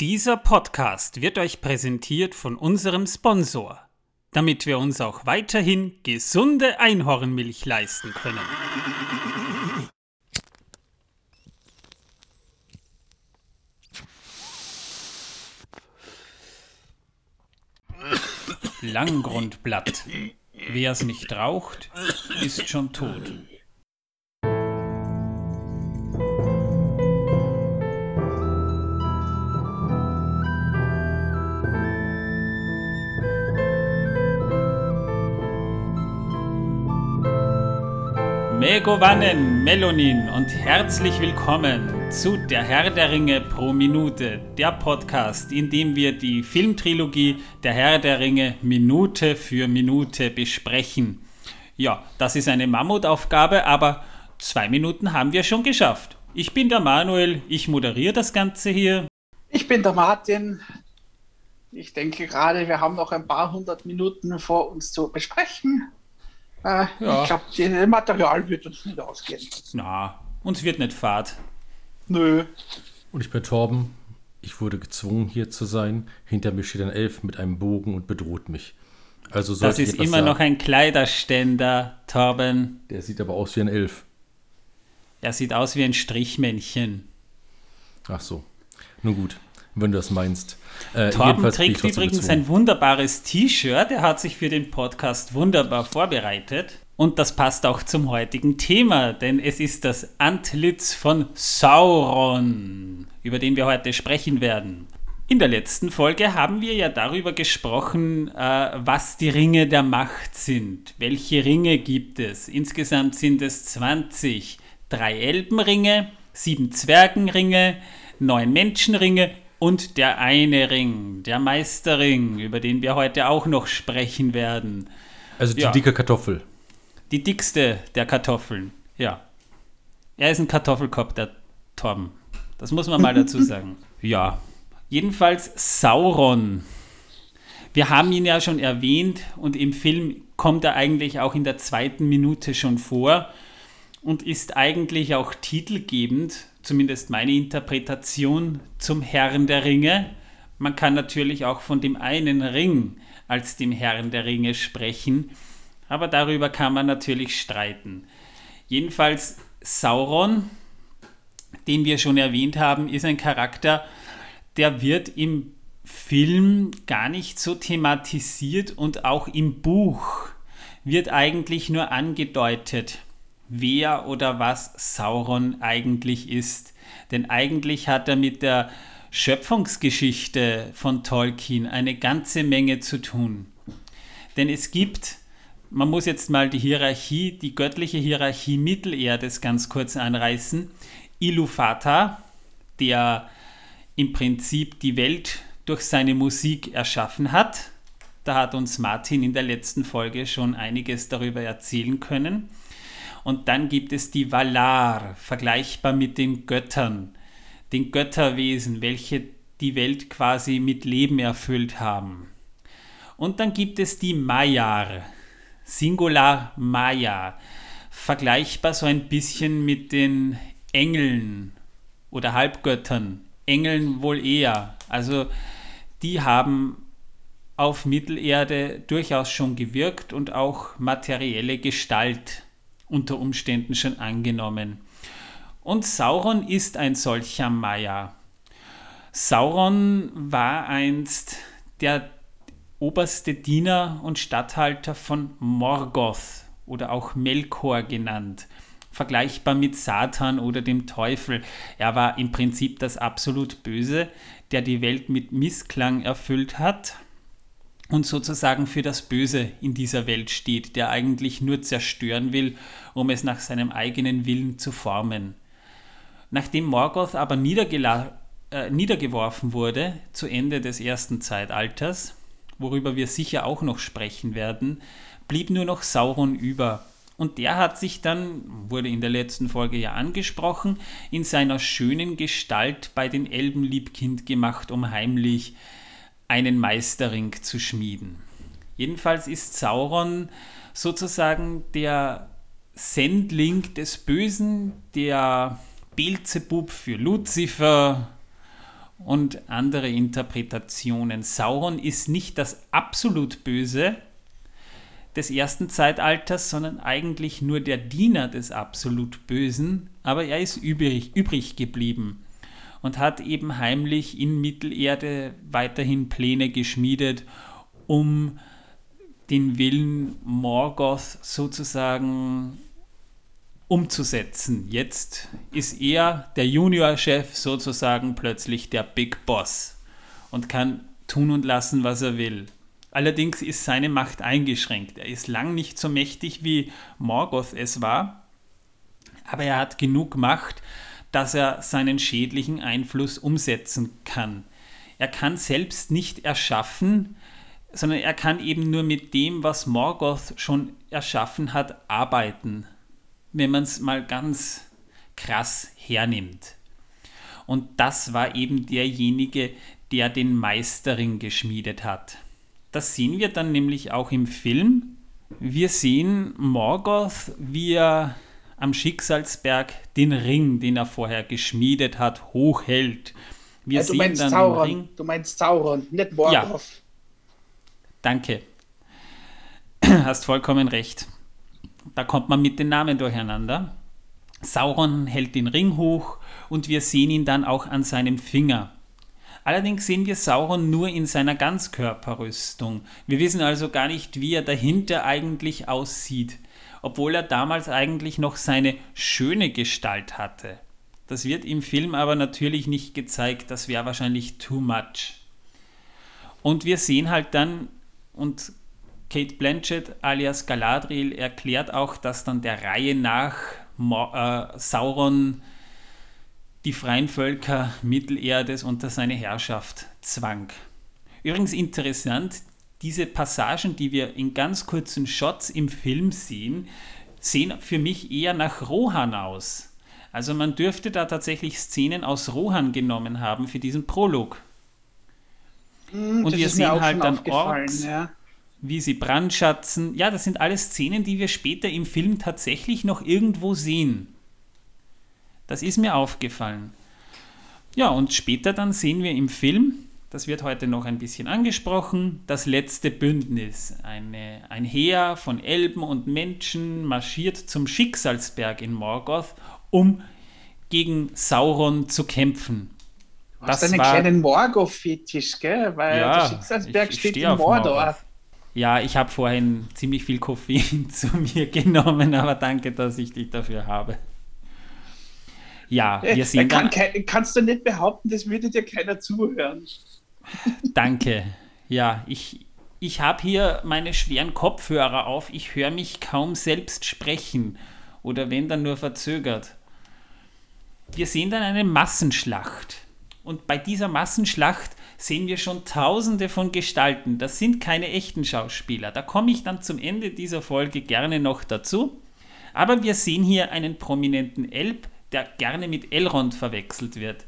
Dieser Podcast wird euch präsentiert von unserem Sponsor, damit wir uns auch weiterhin gesunde Einhornmilch leisten können. Langgrundblatt. Wer es nicht raucht, ist schon tot. Megovanen, Melonin und herzlich willkommen zu Der Herr der Ringe pro Minute, der Podcast, in dem wir die Filmtrilogie Der Herr der Ringe Minute für Minute besprechen. Ja, das ist eine Mammutaufgabe, aber zwei Minuten haben wir schon geschafft. Ich bin der Manuel, ich moderiere das Ganze hier. Ich bin der Martin. Ich denke gerade, wir haben noch ein paar hundert Minuten vor uns zu besprechen. Äh, ja. Ich glaube, das Material wird uns nicht ausgehen. Na, uns wird nicht fad. Nö. Und ich bin Torben. Ich wurde gezwungen, hier zu sein. Hinter mir steht ein Elf mit einem Bogen und bedroht mich. Also das ist immer sagen. noch ein Kleiderständer, Torben. Der sieht aber aus wie ein Elf. Er sieht aus wie ein Strichmännchen. Ach so. Nun gut, wenn du das meinst. Äh, Torben trägt übrigens ein wunderbares T-Shirt. Er hat sich für den Podcast wunderbar vorbereitet. Und das passt auch zum heutigen Thema, denn es ist das Antlitz von Sauron, über den wir heute sprechen werden. In der letzten Folge haben wir ja darüber gesprochen, äh, was die Ringe der Macht sind. Welche Ringe gibt es? Insgesamt sind es 20. Drei Elbenringe, sieben Zwergenringe, neun Menschenringe und der eine Ring, der Meisterring, über den wir heute auch noch sprechen werden. Also die ja. dicke Kartoffel. Die dickste der Kartoffeln, ja. Er ist ein Kartoffelkopf, der Torben. Das muss man mal dazu sagen. Ja. Jedenfalls Sauron. Wir haben ihn ja schon erwähnt und im Film kommt er eigentlich auch in der zweiten Minute schon vor und ist eigentlich auch titelgebend zumindest meine Interpretation zum Herrn der Ringe. Man kann natürlich auch von dem einen Ring als dem Herrn der Ringe sprechen, aber darüber kann man natürlich streiten. Jedenfalls Sauron, den wir schon erwähnt haben, ist ein Charakter, der wird im Film gar nicht so thematisiert und auch im Buch wird eigentlich nur angedeutet wer oder was Sauron eigentlich ist. Denn eigentlich hat er mit der Schöpfungsgeschichte von Tolkien eine ganze Menge zu tun. Denn es gibt, man muss jetzt mal die Hierarchie, die göttliche Hierarchie Mittelerdes ganz kurz anreißen. Ilufata, der im Prinzip die Welt durch seine Musik erschaffen hat. Da hat uns Martin in der letzten Folge schon einiges darüber erzählen können. Und dann gibt es die Valar, vergleichbar mit den Göttern, den Götterwesen, welche die Welt quasi mit Leben erfüllt haben. Und dann gibt es die Maiar, Singular Maya, vergleichbar so ein bisschen mit den Engeln oder Halbgöttern, Engeln wohl eher. Also die haben auf Mittelerde durchaus schon gewirkt und auch materielle Gestalt unter Umständen schon angenommen. Und Sauron ist ein solcher Maya. Sauron war einst der oberste Diener und Statthalter von Morgoth oder auch Melkor genannt, vergleichbar mit Satan oder dem Teufel. Er war im Prinzip das absolut Böse, der die Welt mit Missklang erfüllt hat und sozusagen für das Böse in dieser Welt steht, der eigentlich nur zerstören will, um es nach seinem eigenen Willen zu formen. Nachdem Morgoth aber äh, niedergeworfen wurde zu Ende des ersten Zeitalters, worüber wir sicher auch noch sprechen werden, blieb nur noch Sauron über. Und der hat sich dann, wurde in der letzten Folge ja angesprochen, in seiner schönen Gestalt bei den Elben liebkind gemacht, um heimlich einen Meisterring zu schmieden. Jedenfalls ist Sauron sozusagen der Sendling des Bösen, der Beelzebub für Luzifer und andere Interpretationen. Sauron ist nicht das absolut Böse des ersten Zeitalters, sondern eigentlich nur der Diener des absolut Bösen, aber er ist übrig, übrig geblieben und hat eben heimlich in Mittelerde weiterhin Pläne geschmiedet, um den Willen Morgoth sozusagen umzusetzen. Jetzt ist er, der Juniorchef, sozusagen plötzlich der Big Boss und kann tun und lassen, was er will. Allerdings ist seine Macht eingeschränkt. Er ist lang nicht so mächtig, wie Morgoth es war, aber er hat genug Macht, dass er seinen schädlichen Einfluss umsetzen kann. Er kann selbst nicht erschaffen, sondern er kann eben nur mit dem, was Morgoth schon erschaffen hat, arbeiten wenn man es mal ganz krass hernimmt. Und das war eben derjenige, der den Meisterring geschmiedet hat. Das sehen wir dann nämlich auch im Film. Wir sehen Morgoth, wie er am Schicksalsberg den Ring, den er vorher geschmiedet hat, hochhält. Wir ja, du, meinst Sauron, du meinst Sauron, nicht Morgoth. Ja. Danke. Hast vollkommen recht. Da kommt man mit den Namen durcheinander. Sauron hält den Ring hoch und wir sehen ihn dann auch an seinem Finger. Allerdings sehen wir Sauron nur in seiner Ganzkörperrüstung. Wir wissen also gar nicht, wie er dahinter eigentlich aussieht, obwohl er damals eigentlich noch seine schöne Gestalt hatte. Das wird im Film aber natürlich nicht gezeigt, das wäre wahrscheinlich too much. Und wir sehen halt dann, und Kate Blanchett alias Galadriel erklärt auch, dass dann der Reihe nach äh, Sauron die freien Völker Mittelerdes unter seine Herrschaft zwang. Übrigens interessant, diese Passagen, die wir in ganz kurzen Shots im Film sehen, sehen für mich eher nach Rohan aus. Also man dürfte da tatsächlich Szenen aus Rohan genommen haben für diesen Prolog. Mm, Und wir sehen halt dann Orks. Ja wie sie brandschatzen. Ja, das sind alles Szenen, die wir später im Film tatsächlich noch irgendwo sehen. Das ist mir aufgefallen. Ja, und später dann sehen wir im Film, das wird heute noch ein bisschen angesprochen, das letzte Bündnis. Eine, ein Heer von Elben und Menschen marschiert zum Schicksalsberg in Morgoth, um gegen Sauron zu kämpfen. Du hast das einen war, kleinen Morgoth-Fetisch, gell? Weil ja, der Schicksalsberg ich, ich steht in Mordor. Morgoth. Ja, ich habe vorhin ziemlich viel Koffein zu mir genommen, aber danke, dass ich dich dafür habe. Ja, wir äh, sehen kann, dann, Kannst du nicht behaupten, das würde dir keiner zuhören. Danke. Ja, ich, ich habe hier meine schweren Kopfhörer auf. Ich höre mich kaum selbst sprechen oder wenn dann nur verzögert. Wir sehen dann eine Massenschlacht. Und bei dieser Massenschlacht sehen wir schon tausende von Gestalten. Das sind keine echten Schauspieler. Da komme ich dann zum Ende dieser Folge gerne noch dazu. Aber wir sehen hier einen prominenten Elb, der gerne mit Elrond verwechselt wird.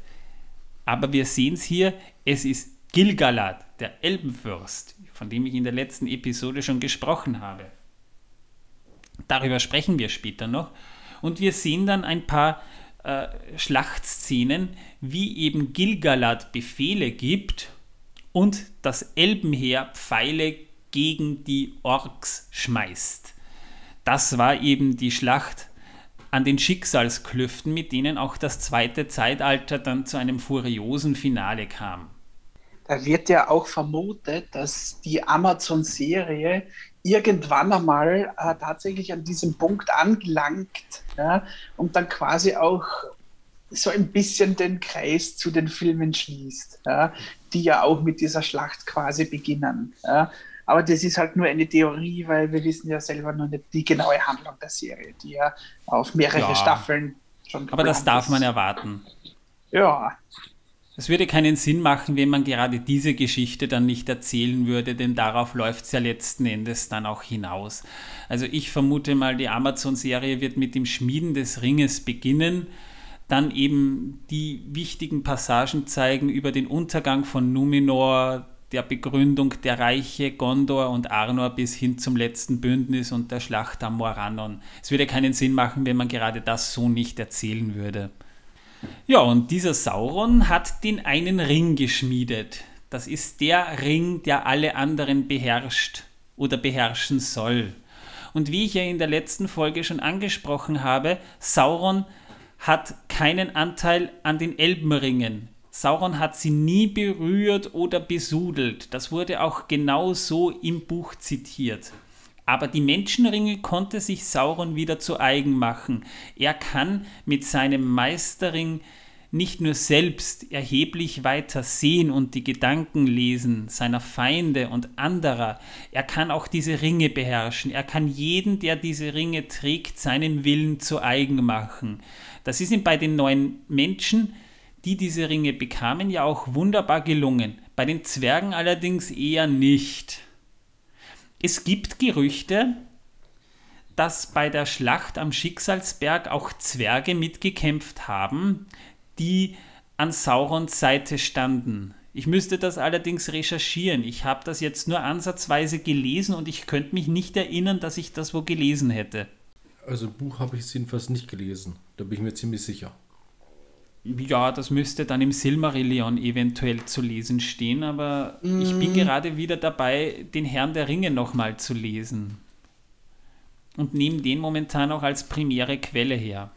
Aber wir sehen es hier, es ist Gilgalad, der Elbenfürst, von dem ich in der letzten Episode schon gesprochen habe. Darüber sprechen wir später noch. Und wir sehen dann ein paar äh, Schlachtszenen, wie eben Gilgalad Befehle gibt und das Elbenheer Pfeile gegen die Orks schmeißt. Das war eben die Schlacht an den Schicksalsklüften, mit denen auch das zweite Zeitalter dann zu einem furiosen Finale kam. Da wird ja auch vermutet, dass die Amazon-Serie irgendwann einmal äh, tatsächlich an diesem Punkt angelangt ja, und dann quasi auch so ein bisschen den Kreis zu den Filmen schließt, ja, die ja auch mit dieser Schlacht quasi beginnen. Ja. Aber das ist halt nur eine Theorie, weil wir wissen ja selber noch nicht die genaue Handlung der Serie, die ja auf mehrere. Staffeln schon Aber das darf ist. man erwarten. Ja. Es würde keinen Sinn machen, wenn man gerade diese Geschichte dann nicht erzählen würde, denn darauf läuft es ja letzten Endes dann auch hinaus. Also ich vermute mal, die Amazon-Serie wird mit dem Schmieden des Ringes beginnen, dann eben die wichtigen Passagen zeigen über den Untergang von Numenor, der Begründung der Reiche Gondor und Arnor bis hin zum letzten Bündnis und der Schlacht am Morannon. Es würde keinen Sinn machen, wenn man gerade das so nicht erzählen würde. Ja, und dieser Sauron hat den einen Ring geschmiedet. Das ist der Ring, der alle anderen beherrscht oder beherrschen soll. Und wie ich ja in der letzten Folge schon angesprochen habe, Sauron hat keinen Anteil an den Elbenringen. Sauron hat sie nie berührt oder besudelt. Das wurde auch genau so im Buch zitiert. Aber die Menschenringe konnte sich Sauron wieder zu eigen machen. Er kann mit seinem Meisterring nicht nur selbst erheblich weiter sehen und die Gedanken lesen seiner Feinde und anderer, er kann auch diese Ringe beherrschen, er kann jeden, der diese Ringe trägt, seinen Willen zu eigen machen. Das ist ihm bei den neuen Menschen, die diese Ringe bekamen, ja auch wunderbar gelungen, bei den Zwergen allerdings eher nicht. Es gibt Gerüchte, dass bei der Schlacht am Schicksalsberg auch Zwerge mitgekämpft haben, die an Saurons Seite standen. Ich müsste das allerdings recherchieren. Ich habe das jetzt nur ansatzweise gelesen und ich könnte mich nicht erinnern, dass ich das wo gelesen hätte. Also Buch habe ich jedenfalls nicht gelesen. Da bin ich mir ziemlich sicher. Ja, das müsste dann im Silmarillion eventuell zu lesen stehen, aber mm. ich bin mhm. gerade wieder dabei, den Herrn der Ringe nochmal zu lesen. Und nehme den momentan auch als primäre Quelle her.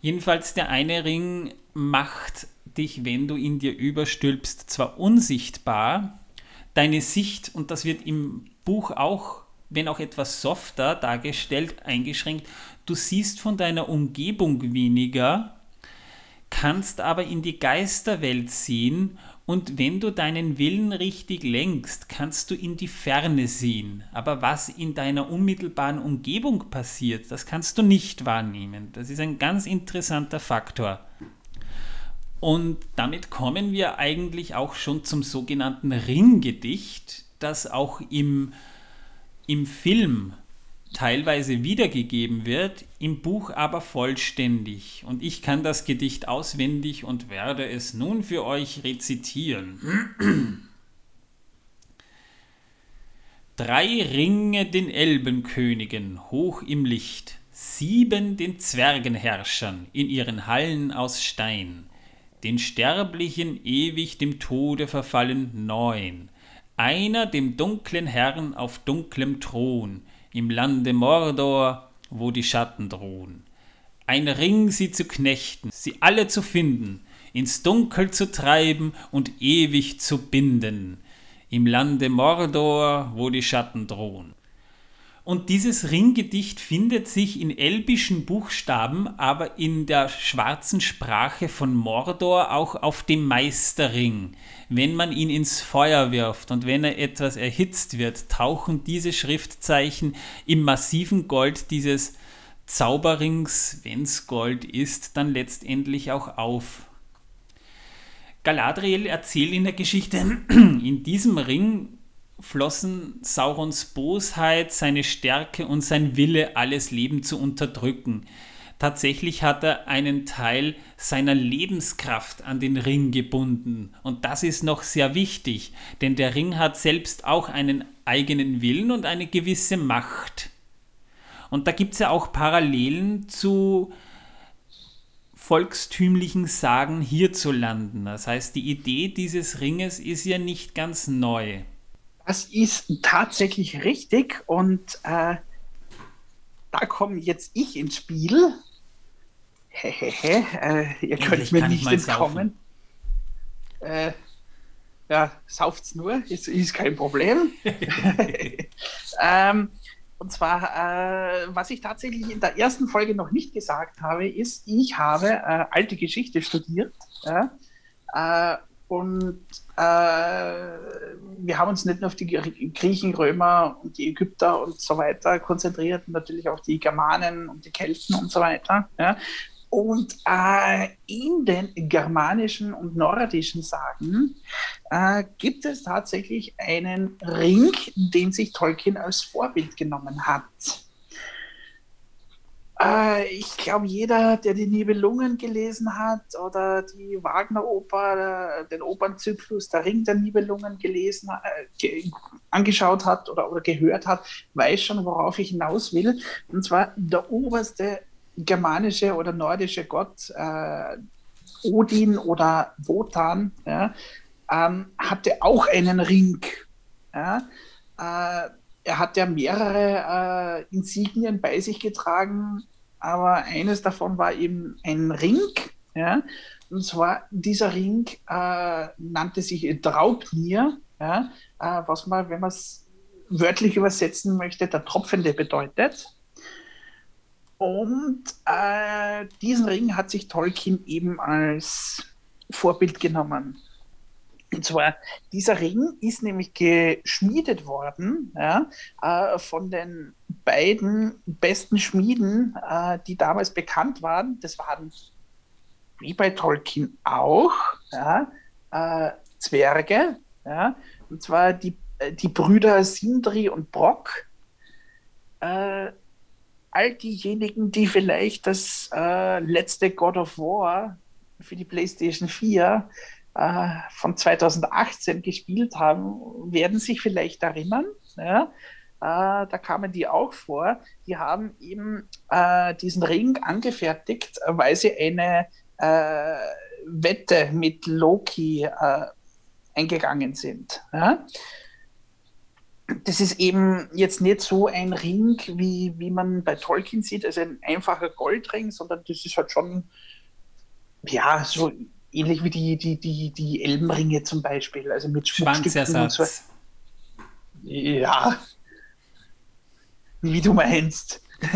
Jedenfalls der eine Ring macht dich, wenn du in dir überstülpst, zwar unsichtbar, deine Sicht, und das wird im Buch auch, wenn auch etwas softer dargestellt, eingeschränkt, du siehst von deiner Umgebung weniger, kannst aber in die Geisterwelt sehen und wenn du deinen Willen richtig lenkst, kannst du in die Ferne sehen. Aber was in deiner unmittelbaren Umgebung passiert, das kannst du nicht wahrnehmen. Das ist ein ganz interessanter Faktor. Und damit kommen wir eigentlich auch schon zum sogenannten Ringgedicht, das auch im, im Film teilweise wiedergegeben wird, im Buch aber vollständig. Und ich kann das Gedicht auswendig und werde es nun für euch rezitieren. Drei Ringe den Elbenkönigen hoch im Licht, sieben den Zwergenherrschern in ihren Hallen aus Stein, den Sterblichen ewig dem Tode verfallen neun, einer dem dunklen Herrn auf dunklem Thron, im Lande Mordor, wo die Schatten drohen. Ein Ring sie zu knechten, sie alle zu finden, ins Dunkel zu treiben und ewig zu binden, im Lande Mordor, wo die Schatten drohen. Und dieses Ringgedicht findet sich in elbischen Buchstaben, aber in der schwarzen Sprache von Mordor auch auf dem Meisterring. Wenn man ihn ins Feuer wirft und wenn er etwas erhitzt wird, tauchen diese Schriftzeichen im massiven Gold dieses Zauberrings, wenn es Gold ist, dann letztendlich auch auf. Galadriel erzählt in der Geschichte, in diesem Ring flossen Saurons Bosheit, seine Stärke und sein Wille, alles Leben zu unterdrücken. Tatsächlich hat er einen Teil seiner Lebenskraft an den Ring gebunden. Und das ist noch sehr wichtig, denn der Ring hat selbst auch einen eigenen Willen und eine gewisse Macht. Und da gibt es ja auch Parallelen zu volkstümlichen Sagen hierzulanden. Das heißt, die Idee dieses Ringes ist ja nicht ganz neu. Das ist tatsächlich richtig und äh, da komme jetzt ich ins Spiel. Hehehe, äh, ihr könnt mir nicht entkommen. Äh, ja, sauft's nur, ist, ist kein Problem. ähm, und zwar, äh, was ich tatsächlich in der ersten Folge noch nicht gesagt habe, ist, ich habe äh, alte Geschichte studiert. Ja, äh, und äh, wir haben uns nicht nur auf die Griechen, Römer und die Ägypter und so weiter konzentriert, natürlich auch die Germanen und die Kelten und so weiter. Ja. Und äh, in den germanischen und nordischen Sagen äh, gibt es tatsächlich einen Ring, den sich Tolkien als Vorbild genommen hat. Äh, ich glaube, jeder, der die Nibelungen gelesen hat oder die Wagner-Oper, den Opernzyklus Der Ring der Nibelungen gelesen, äh, angeschaut hat oder, oder gehört hat, weiß schon, worauf ich hinaus will. Und zwar der oberste germanische oder nordische Gott äh, Odin oder Wotan, ja, ähm, hatte auch einen Ring. Ja. Äh, er hat ja mehrere äh, Insignien bei sich getragen, aber eines davon war eben ein Ring. Ja. Und zwar dieser Ring äh, nannte sich Draupnir, ja, äh, was man, wenn man es wörtlich übersetzen möchte, der Tropfende bedeutet. Und äh, diesen Ring hat sich Tolkien eben als Vorbild genommen. Und zwar, dieser Ring ist nämlich geschmiedet worden ja, äh, von den beiden besten Schmieden, äh, die damals bekannt waren. Das waren, wie bei Tolkien auch, ja, äh, Zwerge. Ja, und zwar die, äh, die Brüder Sindri und Brock. All diejenigen, die vielleicht das äh, letzte God of War für die PlayStation 4 äh, von 2018 gespielt haben, werden sich vielleicht erinnern. Ja? Äh, da kamen die auch vor. Die haben eben äh, diesen Ring angefertigt, weil sie eine äh, Wette mit Loki äh, eingegangen sind. Ja? Das ist eben jetzt nicht so ein Ring, wie, wie man bei Tolkien sieht, also ein einfacher Goldring, sondern das ist halt schon, ja, so ähnlich wie die, die, die, die Elbenringe zum Beispiel, also mit Schmuckstücken und so. Ja, wie du meinst.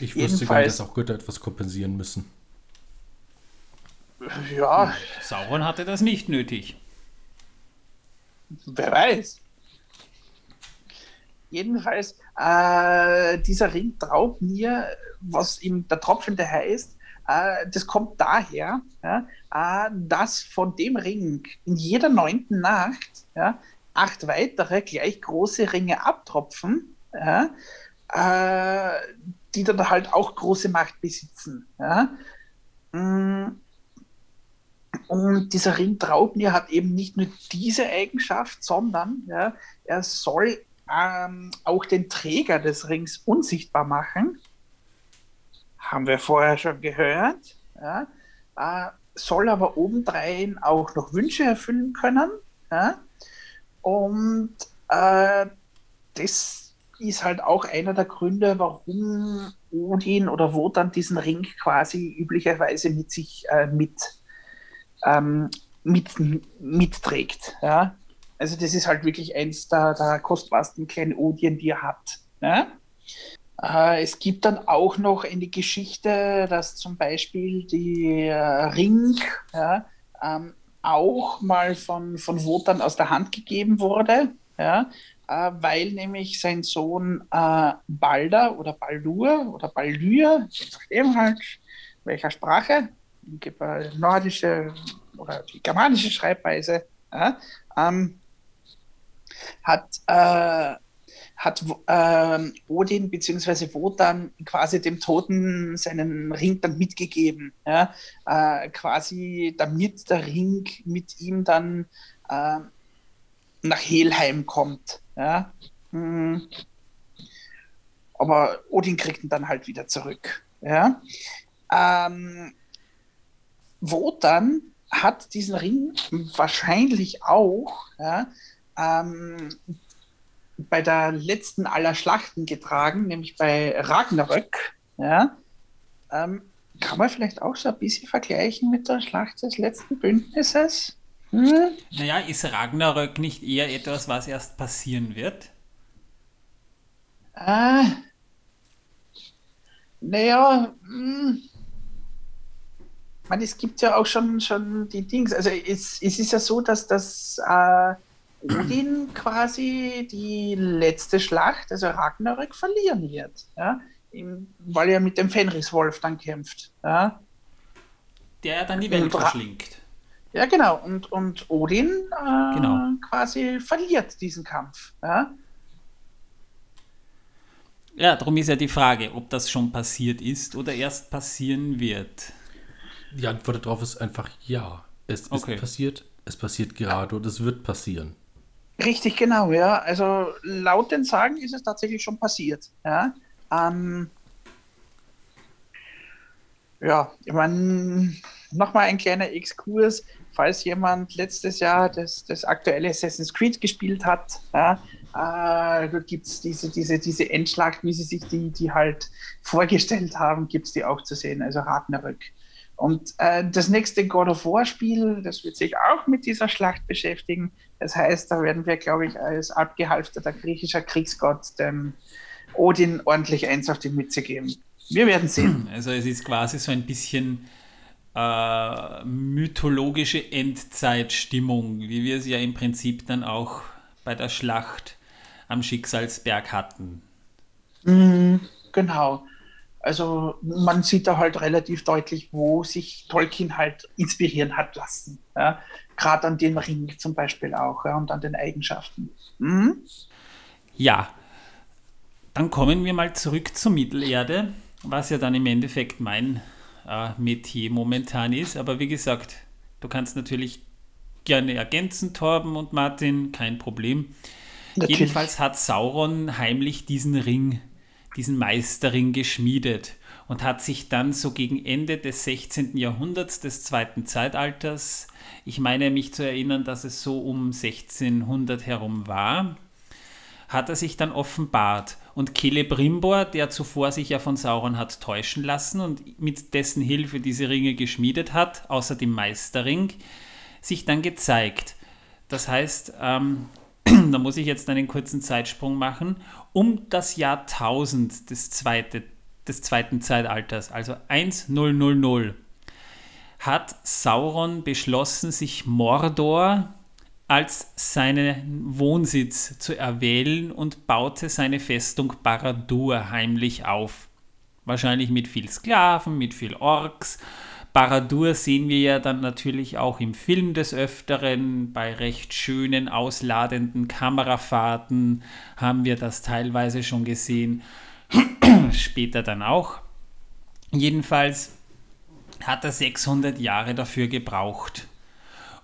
ich wusste gar nicht, dass auch Götter etwas kompensieren müssen. Ja. Sauron hatte das nicht nötig. Wer weiß. Jedenfalls, äh, dieser Ring traut mir, was ihm der Tropfende heißt, äh, das kommt daher, ja, äh, dass von dem Ring in jeder neunten Nacht ja, acht weitere gleich große Ringe abtropfen, ja, äh, die dann halt auch große Macht besitzen. Mm. Und dieser Ring Traubnir hat eben nicht nur diese Eigenschaft, sondern er soll ähm, auch den Träger des Rings unsichtbar machen. Haben wir vorher schon gehört. Ja? Äh, soll aber obendrein auch noch Wünsche erfüllen können. Ja? Und äh, das ist halt auch einer der Gründe, warum Odin oder Wotan diesen Ring quasi üblicherweise mit sich äh, mit, ähm, mit, mitträgt. Ja? Also das ist halt wirklich eins der, der kostbarsten kleinen Odien, die er hat. Ja? Äh, es gibt dann auch noch eine Geschichte, dass zum Beispiel die äh, Ring ja, ähm, auch mal von, von Wotan aus der Hand gegeben wurde, ja, äh, weil nämlich sein Sohn äh, Balder oder Baldur oder Baldur, nachdem halt, welcher Sprache, nordische oder die germanische Schreibweise, ja, ähm, hat, äh, hat äh, Odin bzw. Wotan quasi dem Toten seinen Ring dann mitgegeben. Ja? Äh, quasi damit der Ring mit ihm dann äh, nach Helheim kommt. Ja? Hm. Aber Odin kriegt ihn dann halt wieder zurück. Ja? Ähm, Wotan hat diesen Ring wahrscheinlich auch ja, ähm, bei der letzten aller Schlachten getragen, nämlich bei Ragnarök. Ja, ähm, kann man vielleicht auch so ein bisschen vergleichen mit der Schlacht des letzten Bündnisses? Hm? Naja, ist Ragnarök nicht eher etwas, was erst passieren wird? Äh, naja, hm. Man, es gibt ja auch schon, schon die Dings. Also es, es ist ja so, dass das äh, Odin quasi die letzte Schlacht, also Ragnarök, verlieren wird. Ja? weil er mit dem Fenriswolf dann kämpft. Ja? Der dann die Welt verschlingt. Ja, genau. Und, und Odin äh, genau. quasi verliert diesen Kampf. Ja? ja, darum ist ja die Frage, ob das schon passiert ist oder erst passieren wird. Die Antwort darauf ist einfach ja. Es okay. ist passiert, es passiert gerade und es wird passieren. Richtig, genau, ja. Also laut den Sagen ist es tatsächlich schon passiert. Ja, ähm, ja ich meine, nochmal ein kleiner Exkurs, falls jemand letztes Jahr das, das aktuelle Assassin's Creed gespielt hat. Ja, äh, da gibt es diese, diese, diese Endschlacht, wie sie sich die, die halt vorgestellt haben, gibt es die auch zu sehen, also Ragnarök. Und äh, das nächste God of War Spiel, das wird sich auch mit dieser Schlacht beschäftigen. Das heißt, da werden wir, glaube ich, als abgehalfterter griechischer Kriegsgott dem Odin ordentlich eins auf die Mütze geben. Wir werden sehen. Also es ist quasi so ein bisschen äh, mythologische Endzeitstimmung, wie wir es ja im Prinzip dann auch bei der Schlacht am Schicksalsberg hatten. Mm, genau. Also man sieht da halt relativ deutlich, wo sich Tolkien halt inspirieren hat lassen. Ja? Gerade an den Ring zum Beispiel auch ja? und an den Eigenschaften. Mhm. Ja, dann kommen wir mal zurück zur Mittelerde, was ja dann im Endeffekt mein äh, Metier momentan ist. Aber wie gesagt, du kannst natürlich gerne ergänzen, Torben und Martin, kein Problem. Natürlich. Jedenfalls hat Sauron heimlich diesen Ring diesen Meisterring geschmiedet und hat sich dann so gegen Ende des 16. Jahrhunderts des zweiten Zeitalters, ich meine mich zu erinnern, dass es so um 1600 herum war, hat er sich dann offenbart. Und Celebrimbor, der zuvor sich ja von Sauron hat täuschen lassen und mit dessen Hilfe diese Ringe geschmiedet hat, außer dem Meisterring, sich dann gezeigt. Das heißt, ähm, da muss ich jetzt einen kurzen Zeitsprung machen, um das Jahr 1000 des, zweite, des zweiten Zeitalters, also 1000, hat Sauron beschlossen, sich Mordor als seinen Wohnsitz zu erwählen und baute seine Festung Baradur heimlich auf. Wahrscheinlich mit viel Sklaven, mit viel Orks Baradur sehen wir ja dann natürlich auch im Film des Öfteren. Bei recht schönen, ausladenden Kamerafahrten haben wir das teilweise schon gesehen. Später dann auch. Jedenfalls hat er 600 Jahre dafür gebraucht.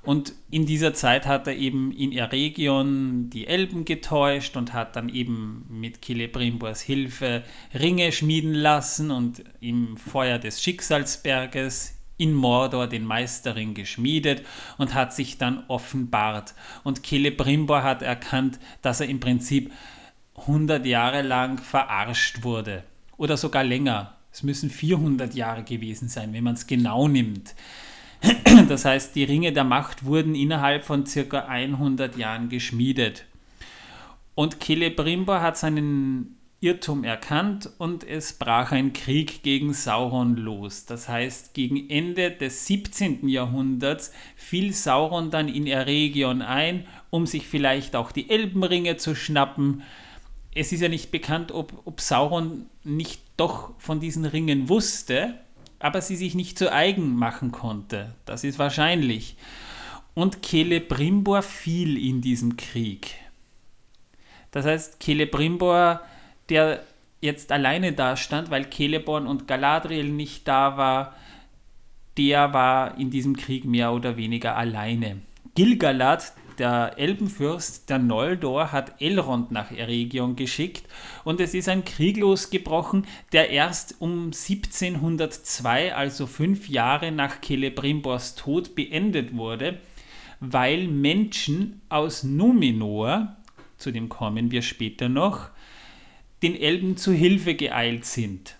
Und in dieser Zeit hat er eben in Eregion die Elben getäuscht und hat dann eben mit Celebrimbors Hilfe Ringe schmieden lassen und im Feuer des Schicksalsberges in Mordor den Meisterring geschmiedet und hat sich dann offenbart. Und Celebrimbor hat erkannt, dass er im Prinzip 100 Jahre lang verarscht wurde. Oder sogar länger. Es müssen 400 Jahre gewesen sein, wenn man es genau nimmt. Das heißt, die Ringe der Macht wurden innerhalb von circa 100 Jahren geschmiedet. Und Celebrimbor hat seinen Irrtum erkannt und es brach ein Krieg gegen Sauron los. Das heißt, gegen Ende des 17. Jahrhunderts fiel Sauron dann in Eregion ein, um sich vielleicht auch die Elbenringe zu schnappen. Es ist ja nicht bekannt, ob, ob Sauron nicht doch von diesen Ringen wusste, aber sie sich nicht zu eigen machen konnte. Das ist wahrscheinlich. Und Celebrimbor fiel in diesem Krieg. Das heißt, Celebrimbor der jetzt alleine dastand, weil Celeborn und Galadriel nicht da war, der war in diesem Krieg mehr oder weniger alleine. Gilgalad, der Elbenfürst der Noldor, hat Elrond nach Eregion geschickt und es ist ein Krieg losgebrochen, der erst um 1702, also fünf Jahre nach Celebrimbors Tod, beendet wurde, weil Menschen aus Numenor, zu dem kommen wir später noch, den Elben zu Hilfe geeilt sind.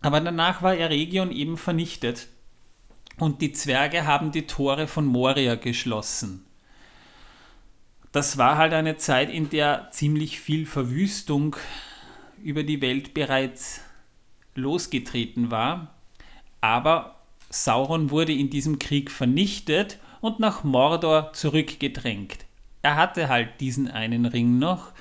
Aber danach war Eregion eben vernichtet und die Zwerge haben die Tore von Moria geschlossen. Das war halt eine Zeit, in der ziemlich viel Verwüstung über die Welt bereits losgetreten war, aber Sauron wurde in diesem Krieg vernichtet und nach Mordor zurückgedrängt. Er hatte halt diesen einen Ring noch,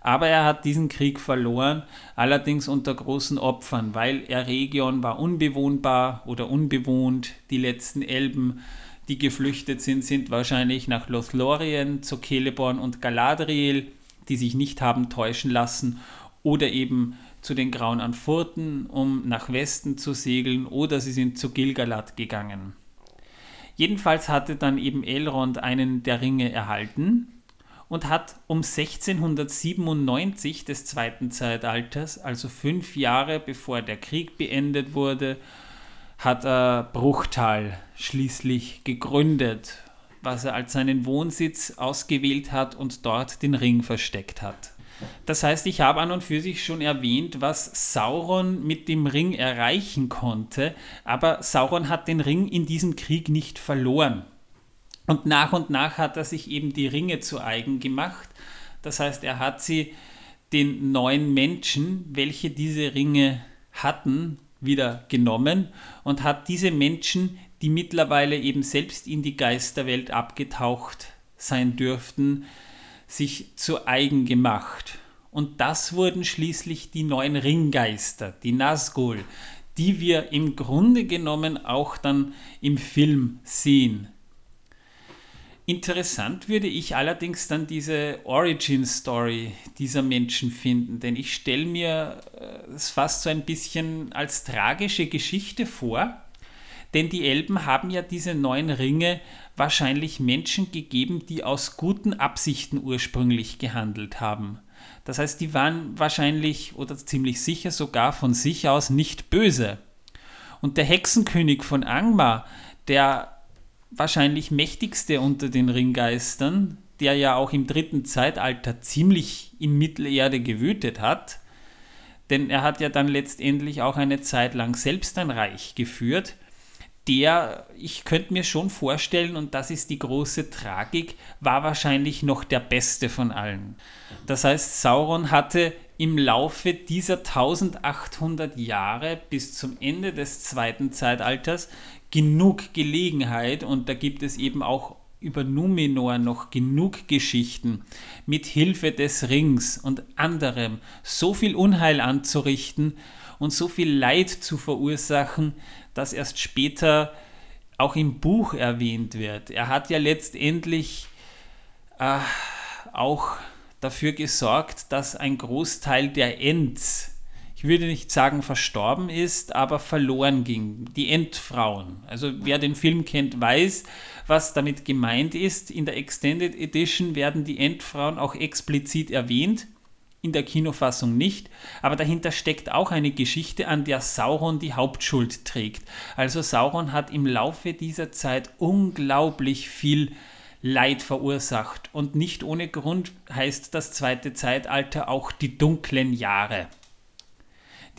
aber er hat diesen Krieg verloren, allerdings unter großen Opfern, weil Eregion war unbewohnbar oder unbewohnt. Die letzten Elben, die geflüchtet sind, sind wahrscheinlich nach Lothlorien zu Celeborn und Galadriel, die sich nicht haben täuschen lassen, oder eben zu den Grauen Anfurten, um nach Westen zu segeln, oder sie sind zu Gilgalad gegangen. Jedenfalls hatte dann eben Elrond einen der Ringe erhalten und hat um 1697 des zweiten Zeitalters, also fünf Jahre bevor der Krieg beendet wurde, hat er Bruchtal schließlich gegründet, was er als seinen Wohnsitz ausgewählt hat und dort den Ring versteckt hat. Das heißt, ich habe an und für sich schon erwähnt, was Sauron mit dem Ring erreichen konnte, aber Sauron hat den Ring in diesem Krieg nicht verloren. Und nach und nach hat er sich eben die Ringe zu eigen gemacht. Das heißt, er hat sie den neuen Menschen, welche diese Ringe hatten, wieder genommen und hat diese Menschen, die mittlerweile eben selbst in die Geisterwelt abgetaucht sein dürften, sich zu eigen gemacht. Und das wurden schließlich die neuen Ringgeister, die Nazgul, die wir im Grunde genommen auch dann im Film sehen. Interessant würde ich allerdings dann diese Origin Story dieser Menschen finden, denn ich stelle mir äh, es fast so ein bisschen als tragische Geschichte vor, denn die Elben haben ja diese neuen Ringe wahrscheinlich Menschen gegeben, die aus guten Absichten ursprünglich gehandelt haben. Das heißt, die waren wahrscheinlich oder ziemlich sicher sogar von sich aus nicht böse. Und der Hexenkönig von Angmar, der wahrscheinlich mächtigste unter den Ringgeistern, der ja auch im dritten Zeitalter ziemlich in Mittelerde gewütet hat, denn er hat ja dann letztendlich auch eine Zeit lang selbst ein Reich geführt, der, ich könnte mir schon vorstellen, und das ist die große Tragik, war wahrscheinlich noch der beste von allen. Das heißt, Sauron hatte im Laufe dieser 1800 Jahre bis zum Ende des zweiten Zeitalters genug Gelegenheit und da gibt es eben auch über Numenor noch genug Geschichten, mit Hilfe des Rings und anderem so viel Unheil anzurichten und so viel Leid zu verursachen, das erst später auch im Buch erwähnt wird. Er hat ja letztendlich äh, auch dafür gesorgt, dass ein Großteil der Ents, ich würde nicht sagen verstorben ist, aber verloren ging. Die Endfrauen. Also wer den Film kennt, weiß, was damit gemeint ist. In der Extended Edition werden die Endfrauen auch explizit erwähnt in der Kinofassung nicht, aber dahinter steckt auch eine Geschichte, an der Sauron die Hauptschuld trägt. Also Sauron hat im Laufe dieser Zeit unglaublich viel Leid verursacht und nicht ohne Grund heißt das zweite Zeitalter auch die dunklen Jahre.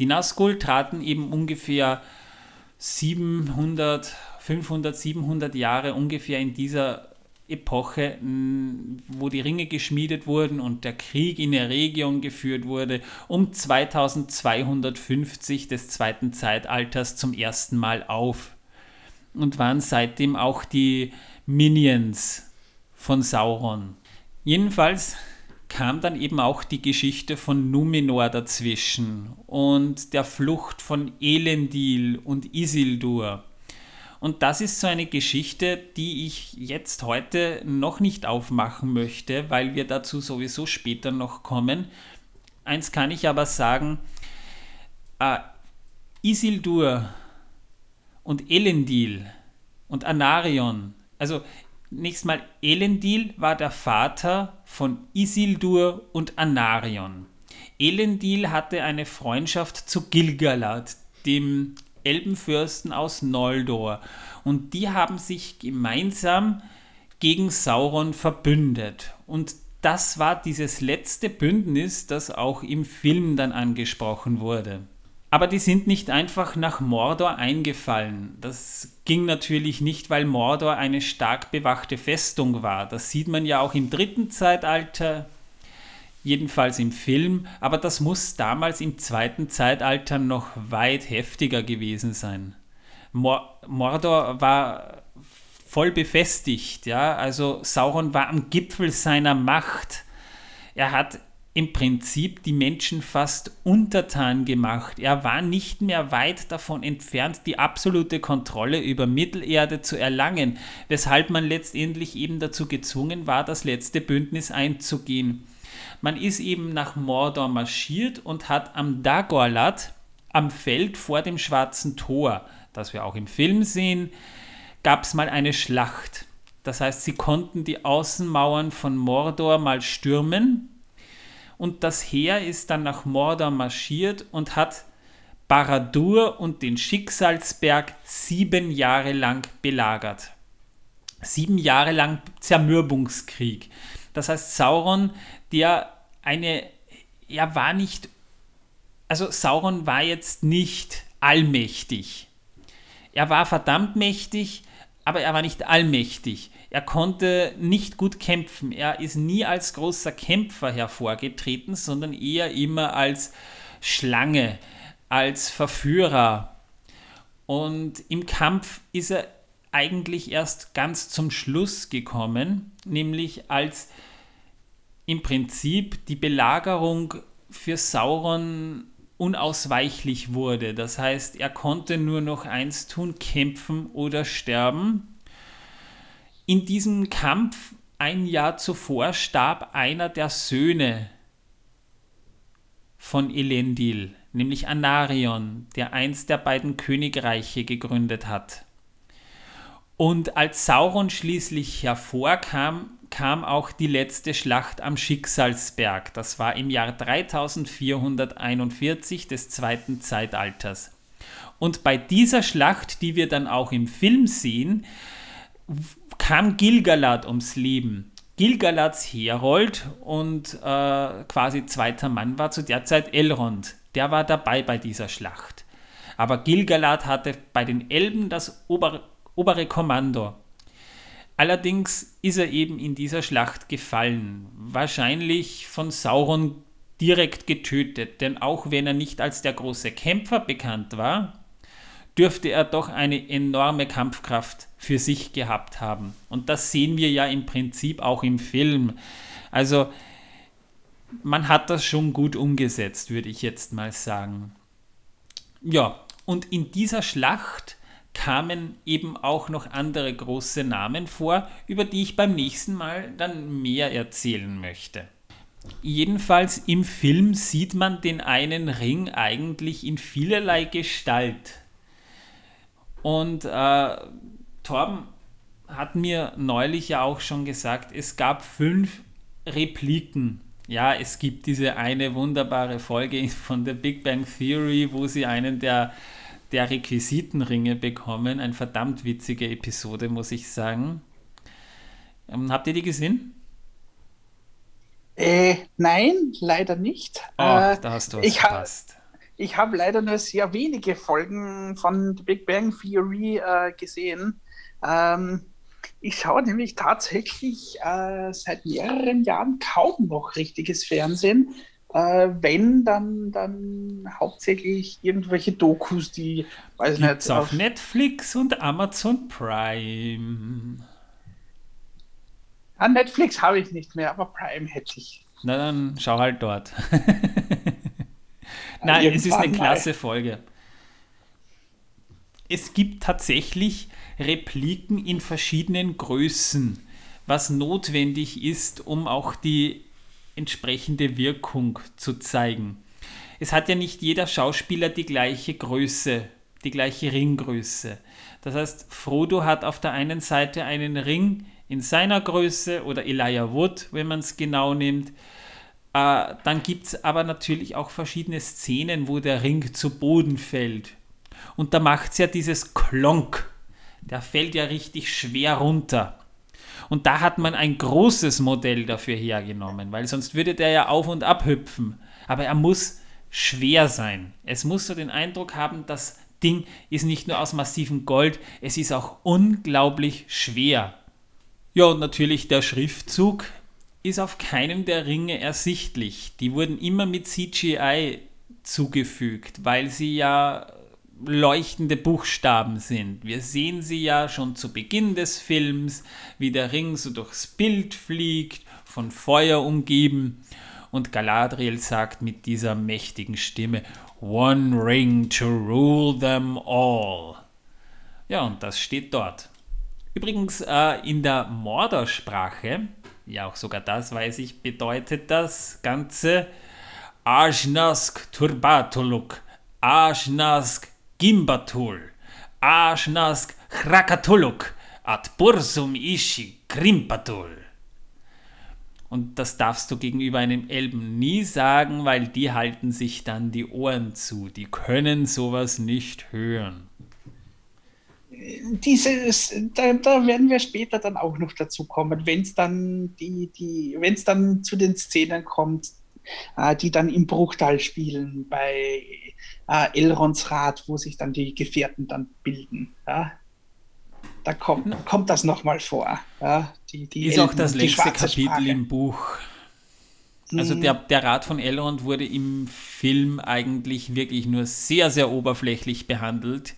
Die Nazgul traten eben ungefähr 700, 500, 700 Jahre ungefähr in dieser Epoche, wo die Ringe geschmiedet wurden und der Krieg in der Region geführt wurde, um 2250 des zweiten Zeitalters zum ersten Mal auf und waren seitdem auch die Minions von Sauron. Jedenfalls kam dann eben auch die Geschichte von Numenor dazwischen und der Flucht von Elendil und Isildur und das ist so eine Geschichte, die ich jetzt heute noch nicht aufmachen möchte, weil wir dazu sowieso später noch kommen. Eins kann ich aber sagen, äh, Isildur und Elendil und Anarion, also nächstes Mal Elendil war der Vater von Isildur und Anarion. Elendil hatte eine Freundschaft zu Gilgalad, dem Elbenfürsten aus Noldor. Und die haben sich gemeinsam gegen Sauron verbündet. Und das war dieses letzte Bündnis, das auch im Film dann angesprochen wurde. Aber die sind nicht einfach nach Mordor eingefallen. Das ging natürlich nicht, weil Mordor eine stark bewachte Festung war. Das sieht man ja auch im dritten Zeitalter jedenfalls im Film, aber das muss damals im zweiten Zeitalter noch weit heftiger gewesen sein. Mordor war voll befestigt, ja, also Sauron war am Gipfel seiner Macht. Er hat im Prinzip die Menschen fast untertan gemacht. Er war nicht mehr weit davon entfernt, die absolute Kontrolle über Mittelerde zu erlangen, weshalb man letztendlich eben dazu gezwungen war, das letzte Bündnis einzugehen. Man ist eben nach Mordor marschiert und hat am Dagorlat, am Feld vor dem Schwarzen Tor, das wir auch im Film sehen, gab es mal eine Schlacht. Das heißt, sie konnten die Außenmauern von Mordor mal stürmen und das Heer ist dann nach Mordor marschiert und hat Baradur und den Schicksalsberg sieben Jahre lang belagert. Sieben Jahre lang Zermürbungskrieg. Das heißt, Sauron, der eine, er war nicht, also Sauron war jetzt nicht allmächtig. Er war verdammt mächtig, aber er war nicht allmächtig. Er konnte nicht gut kämpfen. Er ist nie als großer Kämpfer hervorgetreten, sondern eher immer als Schlange, als Verführer. Und im Kampf ist er eigentlich erst ganz zum Schluss gekommen, nämlich als im Prinzip die Belagerung für Sauron unausweichlich wurde. Das heißt, er konnte nur noch eins tun, kämpfen oder sterben. In diesem Kampf ein Jahr zuvor starb einer der Söhne von Elendil, nämlich Anarion, der eins der beiden Königreiche gegründet hat. Und als Sauron schließlich hervorkam, kam auch die letzte Schlacht am Schicksalsberg. Das war im Jahr 3441 des zweiten Zeitalters. Und bei dieser Schlacht, die wir dann auch im Film sehen, kam Gilgalad ums Leben. Gilgalads Herold und äh, quasi zweiter Mann war zu der Zeit Elrond. Der war dabei bei dieser Schlacht. Aber Gilgalad hatte bei den Elben das obere, obere Kommando. Allerdings ist er eben in dieser Schlacht gefallen, wahrscheinlich von Sauron direkt getötet, denn auch wenn er nicht als der große Kämpfer bekannt war, dürfte er doch eine enorme Kampfkraft für sich gehabt haben. Und das sehen wir ja im Prinzip auch im Film. Also man hat das schon gut umgesetzt, würde ich jetzt mal sagen. Ja, und in dieser Schlacht kamen eben auch noch andere große Namen vor, über die ich beim nächsten Mal dann mehr erzählen möchte. Jedenfalls im Film sieht man den einen Ring eigentlich in vielerlei Gestalt. Und äh, Torben hat mir neulich ja auch schon gesagt, es gab fünf Repliken. Ja, es gibt diese eine wunderbare Folge von der Big Bang Theory, wo sie einen der, der Requisitenringe bekommen. Eine verdammt witzige Episode, muss ich sagen. Ähm, habt ihr die gesehen? Äh, nein, leider nicht. Oh, äh, da hast du was ich verpasst. Ich habe leider nur sehr wenige Folgen von The Big Bang Theory äh, gesehen. Ähm, ich schaue nämlich tatsächlich äh, seit mehreren Jahren kaum noch richtiges Fernsehen. Äh, wenn, dann, dann hauptsächlich irgendwelche Dokus, die, weiß Gibt's nicht. Auf, auf Netflix und Amazon Prime. Ah, Netflix habe ich nicht mehr, aber Prime hätte ich. Na dann schau halt dort. Nein, Irgendwann es ist eine klasse. Folge. Es gibt tatsächlich Repliken in verschiedenen Größen, was notwendig ist, um auch die entsprechende Wirkung zu zeigen. Es hat ja nicht jeder Schauspieler die gleiche Größe, die gleiche Ringgröße. Das heißt, Frodo hat auf der einen Seite einen Ring in seiner Größe oder Elijah Wood, wenn man es genau nimmt. Äh, dann gibt es aber natürlich auch verschiedene Szenen, wo der Ring zu Boden fällt. Und da macht es ja dieses Klonk der fällt ja richtig schwer runter. Und da hat man ein großes Modell dafür hergenommen, weil sonst würde der ja auf und ab hüpfen. Aber er muss schwer sein. Es muss so den Eindruck haben, das Ding ist nicht nur aus massivem Gold, es ist auch unglaublich schwer. Ja, und natürlich der Schriftzug ist auf keinem der Ringe ersichtlich. Die wurden immer mit CGI zugefügt, weil sie ja leuchtende Buchstaben sind. Wir sehen sie ja schon zu Beginn des Films, wie der Ring so durchs Bild fliegt, von Feuer umgeben. Und Galadriel sagt mit dieser mächtigen Stimme, One ring to rule them all. Ja, und das steht dort. Übrigens äh, in der Mordersprache, ja auch sogar das weiß ich, bedeutet das Ganze Ajnask Turbatuluk, Ajnask Gimbatul, Ashnask Chrakatuluk, at Bursum Ishi Krimpatul. Und das darfst du gegenüber einem Elben nie sagen, weil die halten sich dann die Ohren zu. Die können sowas nicht hören. Dieses, da, da werden wir später dann auch noch dazu kommen, wenn es dann die, die, wenn es dann zu den Szenen kommt, äh, die dann im Bruchtal spielen, bei äh, Elrons Rat, wo sich dann die Gefährten dann bilden. Ja? Da kommt, kommt das nochmal vor. Ja? Die, die ist Elben, auch das längste Kapitel Sprache. im Buch. Also der, der Rat von Elrond wurde im Film eigentlich wirklich nur sehr, sehr oberflächlich behandelt.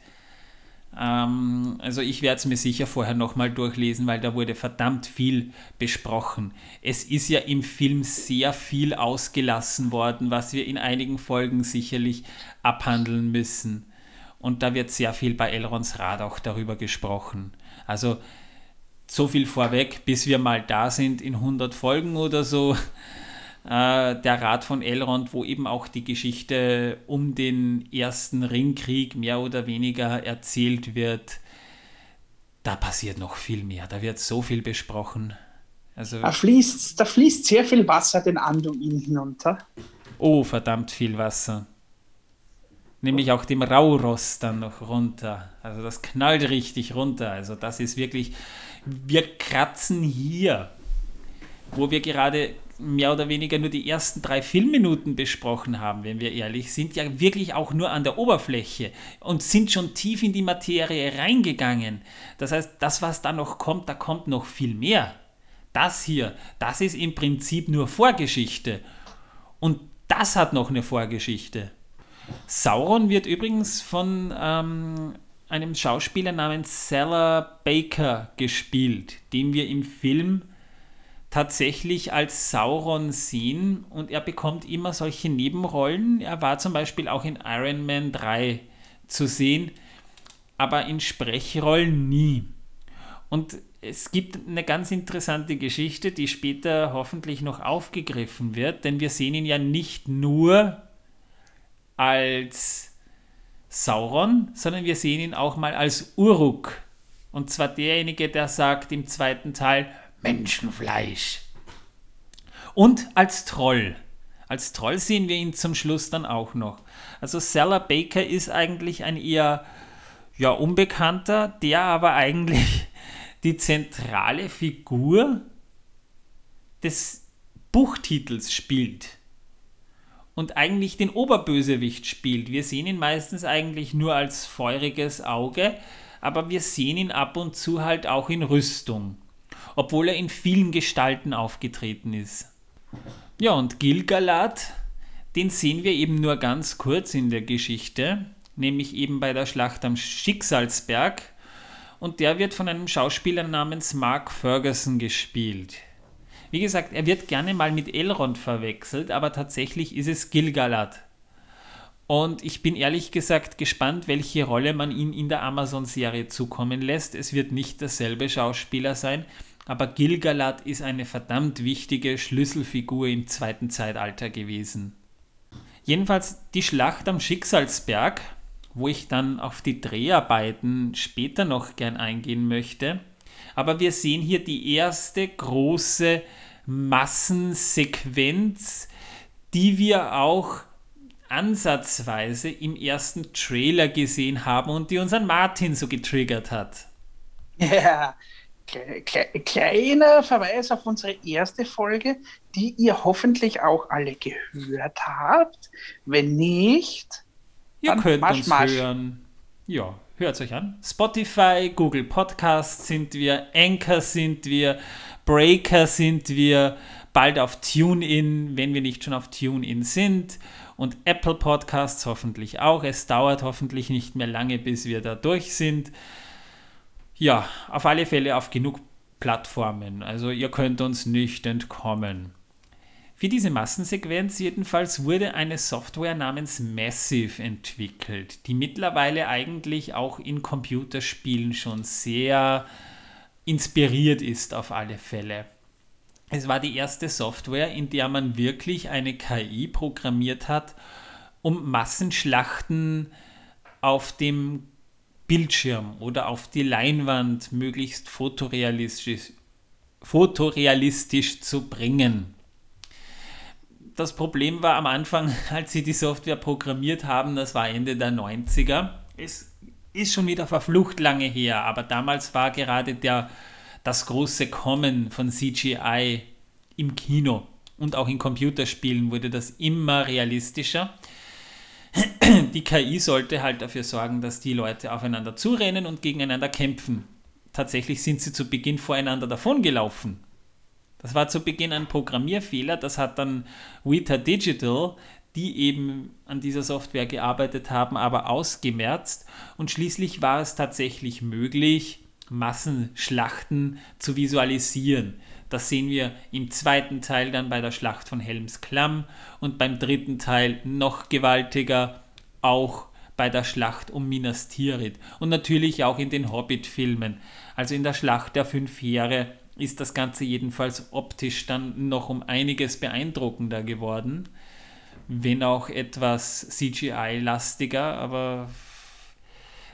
Ähm, also ich werde es mir sicher vorher nochmal durchlesen, weil da wurde verdammt viel besprochen. Es ist ja im Film sehr viel ausgelassen worden, was wir in einigen Folgen sicherlich abhandeln müssen. Und da wird sehr viel bei Elrons Rat auch darüber gesprochen. Also so viel vorweg, bis wir mal da sind in 100 Folgen oder so äh, der Rat von Elrond, wo eben auch die Geschichte um den ersten Ringkrieg mehr oder weniger erzählt wird. Da passiert noch viel mehr, da wird so viel besprochen. Also, da, fließt, da fließt sehr viel Wasser den Anduin hinunter. Oh, verdammt viel Wasser. Nämlich auch dem Rauross dann noch runter. Also das knallt richtig runter. Also das ist wirklich, wir kratzen hier, wo wir gerade mehr oder weniger nur die ersten drei Filmminuten besprochen haben, wenn wir ehrlich sind, ja wirklich auch nur an der Oberfläche und sind schon tief in die Materie reingegangen. Das heißt, das, was da noch kommt, da kommt noch viel mehr. Das hier, das ist im Prinzip nur Vorgeschichte. Und das hat noch eine Vorgeschichte. Sauron wird übrigens von ähm, einem Schauspieler namens Salah Baker gespielt, den wir im Film tatsächlich als Sauron sehen und er bekommt immer solche Nebenrollen. Er war zum Beispiel auch in Iron Man 3 zu sehen, aber in Sprechrollen nie. Und es gibt eine ganz interessante Geschichte, die später hoffentlich noch aufgegriffen wird, denn wir sehen ihn ja nicht nur als Sauron, sondern wir sehen ihn auch mal als Uruk. Und zwar derjenige, der sagt im zweiten Teil, Menschenfleisch. Und als Troll. Als Troll sehen wir ihn zum Schluss dann auch noch. Also Salah Baker ist eigentlich ein eher ja, unbekannter, der aber eigentlich die zentrale Figur des Buchtitels spielt und eigentlich den Oberbösewicht spielt. Wir sehen ihn meistens eigentlich nur als feuriges Auge, aber wir sehen ihn ab und zu halt auch in Rüstung obwohl er in vielen Gestalten aufgetreten ist. Ja, und Gilgalad, den sehen wir eben nur ganz kurz in der Geschichte, nämlich eben bei der Schlacht am Schicksalsberg. Und der wird von einem Schauspieler namens Mark Ferguson gespielt. Wie gesagt, er wird gerne mal mit Elrond verwechselt, aber tatsächlich ist es Gilgalad. Und ich bin ehrlich gesagt gespannt, welche Rolle man ihm in der Amazon-Serie zukommen lässt. Es wird nicht derselbe Schauspieler sein, aber Gilgalad ist eine verdammt wichtige Schlüsselfigur im zweiten Zeitalter gewesen. Jedenfalls die Schlacht am Schicksalsberg, wo ich dann auf die Dreharbeiten später noch gern eingehen möchte. Aber wir sehen hier die erste große Massensequenz, die wir auch ansatzweise im ersten Trailer gesehen haben und die unseren Martin so getriggert hat. Ja, kleiner Verweis auf unsere erste Folge, die ihr hoffentlich auch alle gehört habt. Wenn nicht, ihr könnt marsch, uns marsch. hören. Ja, hört euch an. Spotify, Google Podcasts sind wir, Anchor sind wir, Breaker sind wir, bald auf TuneIn, wenn wir nicht schon auf TuneIn sind. Und Apple Podcasts hoffentlich auch. Es dauert hoffentlich nicht mehr lange, bis wir da durch sind. Ja, auf alle Fälle auf genug Plattformen. Also ihr könnt uns nicht entkommen. Für diese Massensequenz jedenfalls wurde eine Software namens Massive entwickelt, die mittlerweile eigentlich auch in Computerspielen schon sehr inspiriert ist auf alle Fälle. Es war die erste Software, in der man wirklich eine KI programmiert hat, um Massenschlachten auf dem Bildschirm oder auf die Leinwand möglichst fotorealistisch, fotorealistisch zu bringen. Das Problem war am Anfang, als sie die Software programmiert haben, das war Ende der 90er. Es ist schon wieder verflucht lange her, aber damals war gerade der, das große Kommen von CGI im Kino und auch in Computerspielen wurde das immer realistischer. Die KI sollte halt dafür sorgen, dass die Leute aufeinander zurennen und gegeneinander kämpfen. Tatsächlich sind sie zu Beginn voreinander davongelaufen. Das war zu Beginn ein Programmierfehler, das hat dann Weta Digital, die eben an dieser Software gearbeitet haben, aber ausgemerzt und schließlich war es tatsächlich möglich, Massenschlachten zu visualisieren. Das sehen wir im zweiten Teil dann bei der Schlacht von Helms Klamm und beim dritten Teil noch gewaltiger, auch bei der Schlacht um Minas Tirith und natürlich auch in den Hobbit-Filmen. Also in der Schlacht der fünf Heere ist das Ganze jedenfalls optisch dann noch um einiges beeindruckender geworden, wenn auch etwas CGI-lastiger, aber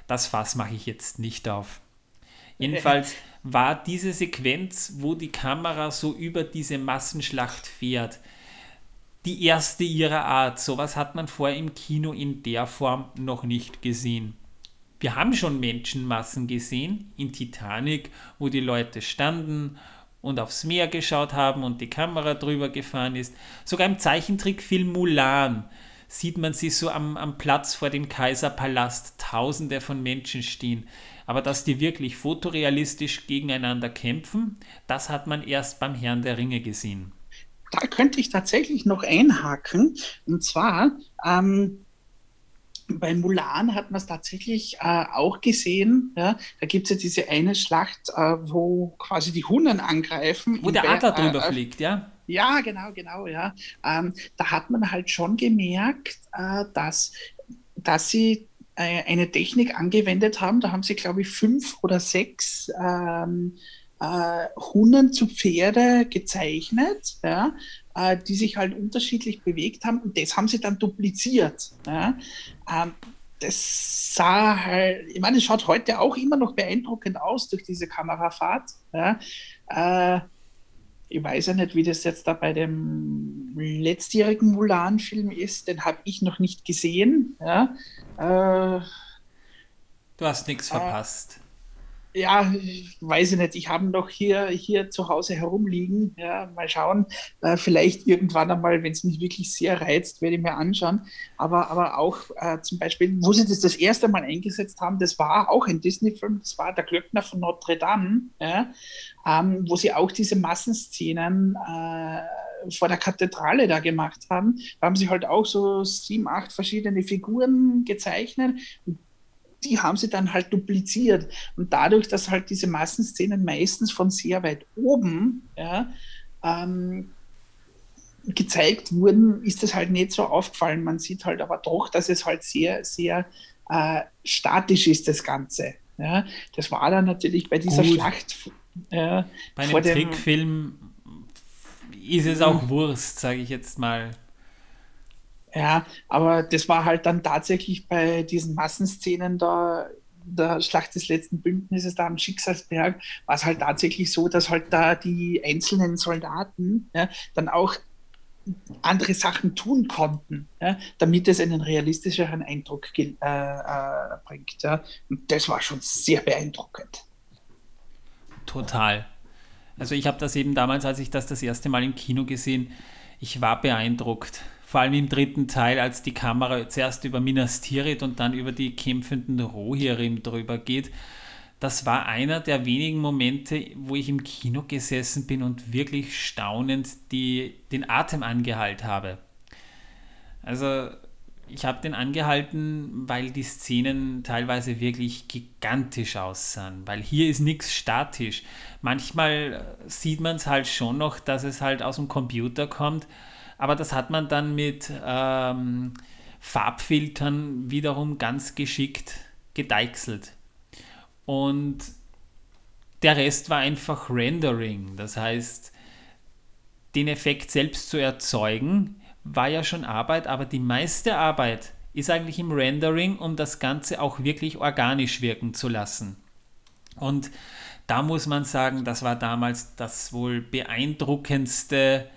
das Fass mache ich jetzt nicht auf. Jedenfalls war diese Sequenz, wo die Kamera so über diese Massenschlacht fährt, die erste ihrer Art. Sowas hat man vorher im Kino in der Form noch nicht gesehen. Wir haben schon Menschenmassen gesehen in Titanic, wo die Leute standen und aufs Meer geschaut haben und die Kamera drüber gefahren ist. Sogar im Zeichentrickfilm Mulan sieht man sie so am, am Platz vor dem Kaiserpalast, tausende von Menschen stehen. Aber dass die wirklich fotorealistisch gegeneinander kämpfen, das hat man erst beim Herrn der Ringe gesehen. Da könnte ich tatsächlich noch einhaken. Und zwar, ähm, bei Mulan hat man es tatsächlich äh, auch gesehen. Ja? Da gibt es ja diese eine Schlacht, äh, wo quasi die Hunnen angreifen. Wo der Adler äh, drüber äh, fliegt, ja? Ja, genau, genau, ja. Ähm, da hat man halt schon gemerkt, äh, dass, dass sie äh, eine Technik angewendet haben. Da haben sie, glaube ich, fünf oder sechs ähm, äh, Hunden zu Pferde gezeichnet, ja, äh, die sich halt unterschiedlich bewegt haben. Und das haben sie dann dupliziert. Ja. Ähm, das sah halt, ich meine, es schaut heute auch immer noch beeindruckend aus durch diese Kamerafahrt. Ja. Äh, ich weiß ja nicht, wie das jetzt da bei dem letztjährigen Mulan-Film ist. Den habe ich noch nicht gesehen. Ja. Äh, du hast nichts verpasst. Ja, weiß ich nicht. Ich habe noch hier, hier zu Hause herumliegen. Ja, mal schauen. Äh, vielleicht irgendwann einmal, wenn es mich wirklich sehr reizt, werde ich mir anschauen. Aber, aber auch äh, zum Beispiel, wo sie das das erste Mal eingesetzt haben, das war auch ein Disney-Film, das war der Glöckner von Notre Dame, ja, ähm, wo sie auch diese Massenszenen äh, vor der Kathedrale da gemacht haben. Da haben sie halt auch so sieben, acht verschiedene Figuren gezeichnet. Und die haben sie dann halt dupliziert. Und dadurch, dass halt diese Massenszenen meistens von sehr weit oben ja, ähm, gezeigt wurden, ist das halt nicht so aufgefallen. Man sieht halt aber doch, dass es halt sehr, sehr äh, statisch ist, das Ganze. Ja, das war dann natürlich bei dieser Gut. Schlacht. Äh, bei einem Trickfilm ist es auch mhm. Wurst, sage ich jetzt mal. Ja, aber das war halt dann tatsächlich bei diesen Massenszenen da, der Schlacht des letzten Bündnisses da am Schicksalsberg, war es halt tatsächlich so, dass halt da die einzelnen Soldaten ja, dann auch andere Sachen tun konnten, ja, damit es einen realistischeren Eindruck äh, äh, bringt. Ja. Und das war schon sehr beeindruckend. Total. Also ich habe das eben damals, als ich das das erste Mal im Kino gesehen, ich war beeindruckt. Vor allem im dritten Teil, als die Kamera zuerst über Minas Tirith und dann über die kämpfenden Rohirrim drüber geht. Das war einer der wenigen Momente, wo ich im Kino gesessen bin und wirklich staunend die, den Atem angehalten habe. Also ich habe den angehalten, weil die Szenen teilweise wirklich gigantisch aussahen, weil hier ist nichts statisch. Manchmal sieht man es halt schon noch, dass es halt aus dem Computer kommt, aber das hat man dann mit ähm, Farbfiltern wiederum ganz geschickt gedeichselt. Und der Rest war einfach Rendering, das heißt, den Effekt selbst zu erzeugen, war ja schon Arbeit, aber die meiste Arbeit ist eigentlich im Rendering, um das Ganze auch wirklich organisch wirken zu lassen. Und da muss man sagen, das war damals das wohl beeindruckendste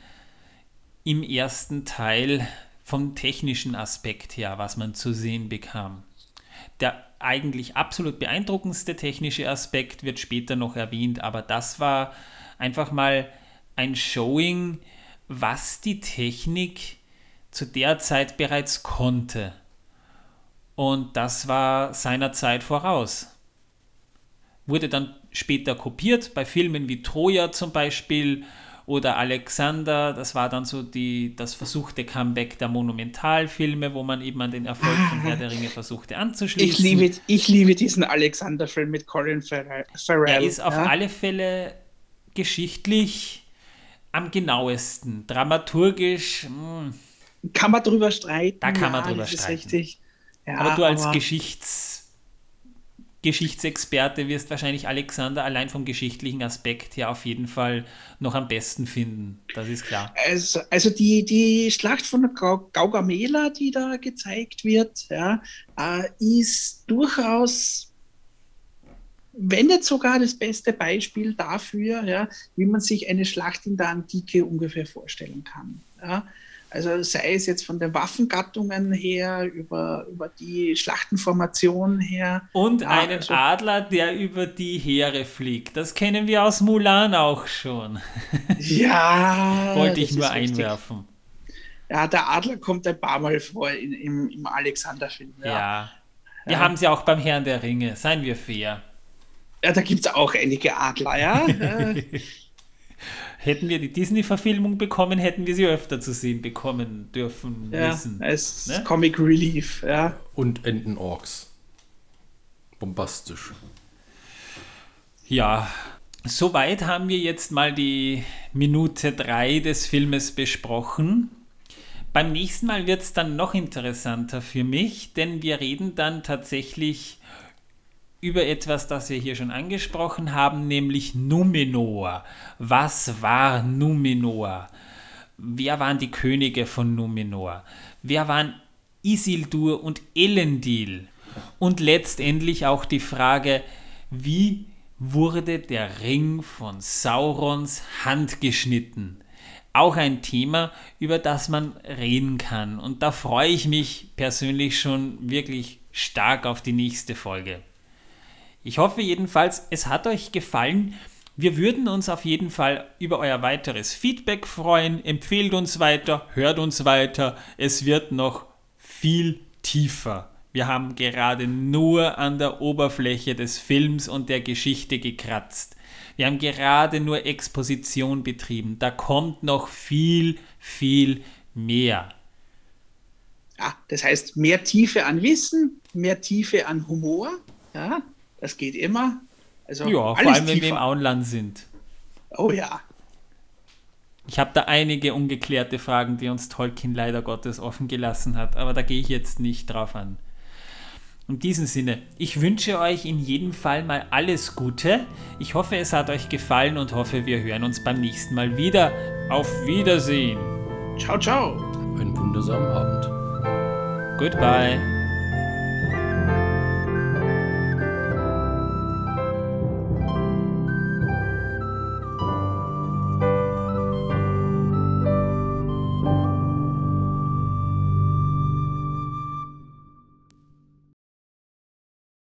im ersten Teil vom technischen Aspekt her, was man zu sehen bekam. Der eigentlich absolut beeindruckendste technische Aspekt wird später noch erwähnt, aber das war einfach mal ein Showing, was die Technik zu der Zeit bereits konnte. Und das war seiner Zeit voraus. Wurde dann später kopiert bei Filmen wie Troja zum Beispiel oder Alexander, das war dann so die, das versuchte Comeback der Monumentalfilme, wo man eben an den Erfolg von Herr der Ringe versuchte anzuschließen. Ich liebe, ich liebe diesen Alexander-Film mit Colin Farrell. Er ist auf ja? alle Fälle geschichtlich am genauesten, dramaturgisch. Mh. Hm. Kann man drüber streiten. Da kann man drüber streiten. Richtig. Ja, aber du als Geschichts Geschichtsexperte wirst wahrscheinlich Alexander allein vom geschichtlichen Aspekt her auf jeden Fall noch am besten finden. Das ist klar. Also, also die, die Schlacht von Gaugamela, die da gezeigt wird, ja, äh, ist durchaus, wenn nicht sogar das beste Beispiel dafür, ja, wie man sich eine Schlacht in der Antike ungefähr vorstellen kann. Ja. Also sei es jetzt von den Waffengattungen her, über, über die Schlachtenformation her. Und ja, einen also, Adler, der über die Heere fliegt. Das kennen wir aus Mulan auch schon. Ja. Wollte ich nur einwerfen. Richtig. Ja, der Adler kommt ein paar Mal vor in, im, im Alexander-Film. Ja. ja. Wir ja. haben sie auch beim Herrn der Ringe, seien wir fair. Ja, da gibt es auch einige Adler, ja. Hätten wir die Disney-Verfilmung bekommen, hätten wir sie öfter zu sehen bekommen dürfen ja, müssen. Als ne? Comic Relief, ja. Und Enten-Orks. Bombastisch. Ja, soweit haben wir jetzt mal die Minute 3 des Filmes besprochen. Beim nächsten Mal wird es dann noch interessanter für mich, denn wir reden dann tatsächlich über etwas, das wir hier schon angesprochen haben, nämlich Numenor. Was war Numenor? Wer waren die Könige von Numenor? Wer waren Isildur und Elendil? Und letztendlich auch die Frage, wie wurde der Ring von Saurons Hand geschnitten? Auch ein Thema, über das man reden kann. Und da freue ich mich persönlich schon wirklich stark auf die nächste Folge. Ich hoffe jedenfalls, es hat euch gefallen. Wir würden uns auf jeden Fall über euer weiteres Feedback freuen. Empfehlt uns weiter, hört uns weiter. Es wird noch viel tiefer. Wir haben gerade nur an der Oberfläche des Films und der Geschichte gekratzt. Wir haben gerade nur Exposition betrieben. Da kommt noch viel, viel mehr. Ja, das heißt mehr Tiefe an Wissen, mehr Tiefe an Humor. Ja, das geht immer. Also ja, vor allem, wenn wir im Auenland sind. Oh ja. Ich habe da einige ungeklärte Fragen, die uns Tolkien leider Gottes offen gelassen hat, aber da gehe ich jetzt nicht drauf an. In diesem Sinne, ich wünsche euch in jedem Fall mal alles Gute. Ich hoffe, es hat euch gefallen und hoffe, wir hören uns beim nächsten Mal wieder. Auf Wiedersehen. Ciao, ciao. Einen wundersamen Abend. Goodbye.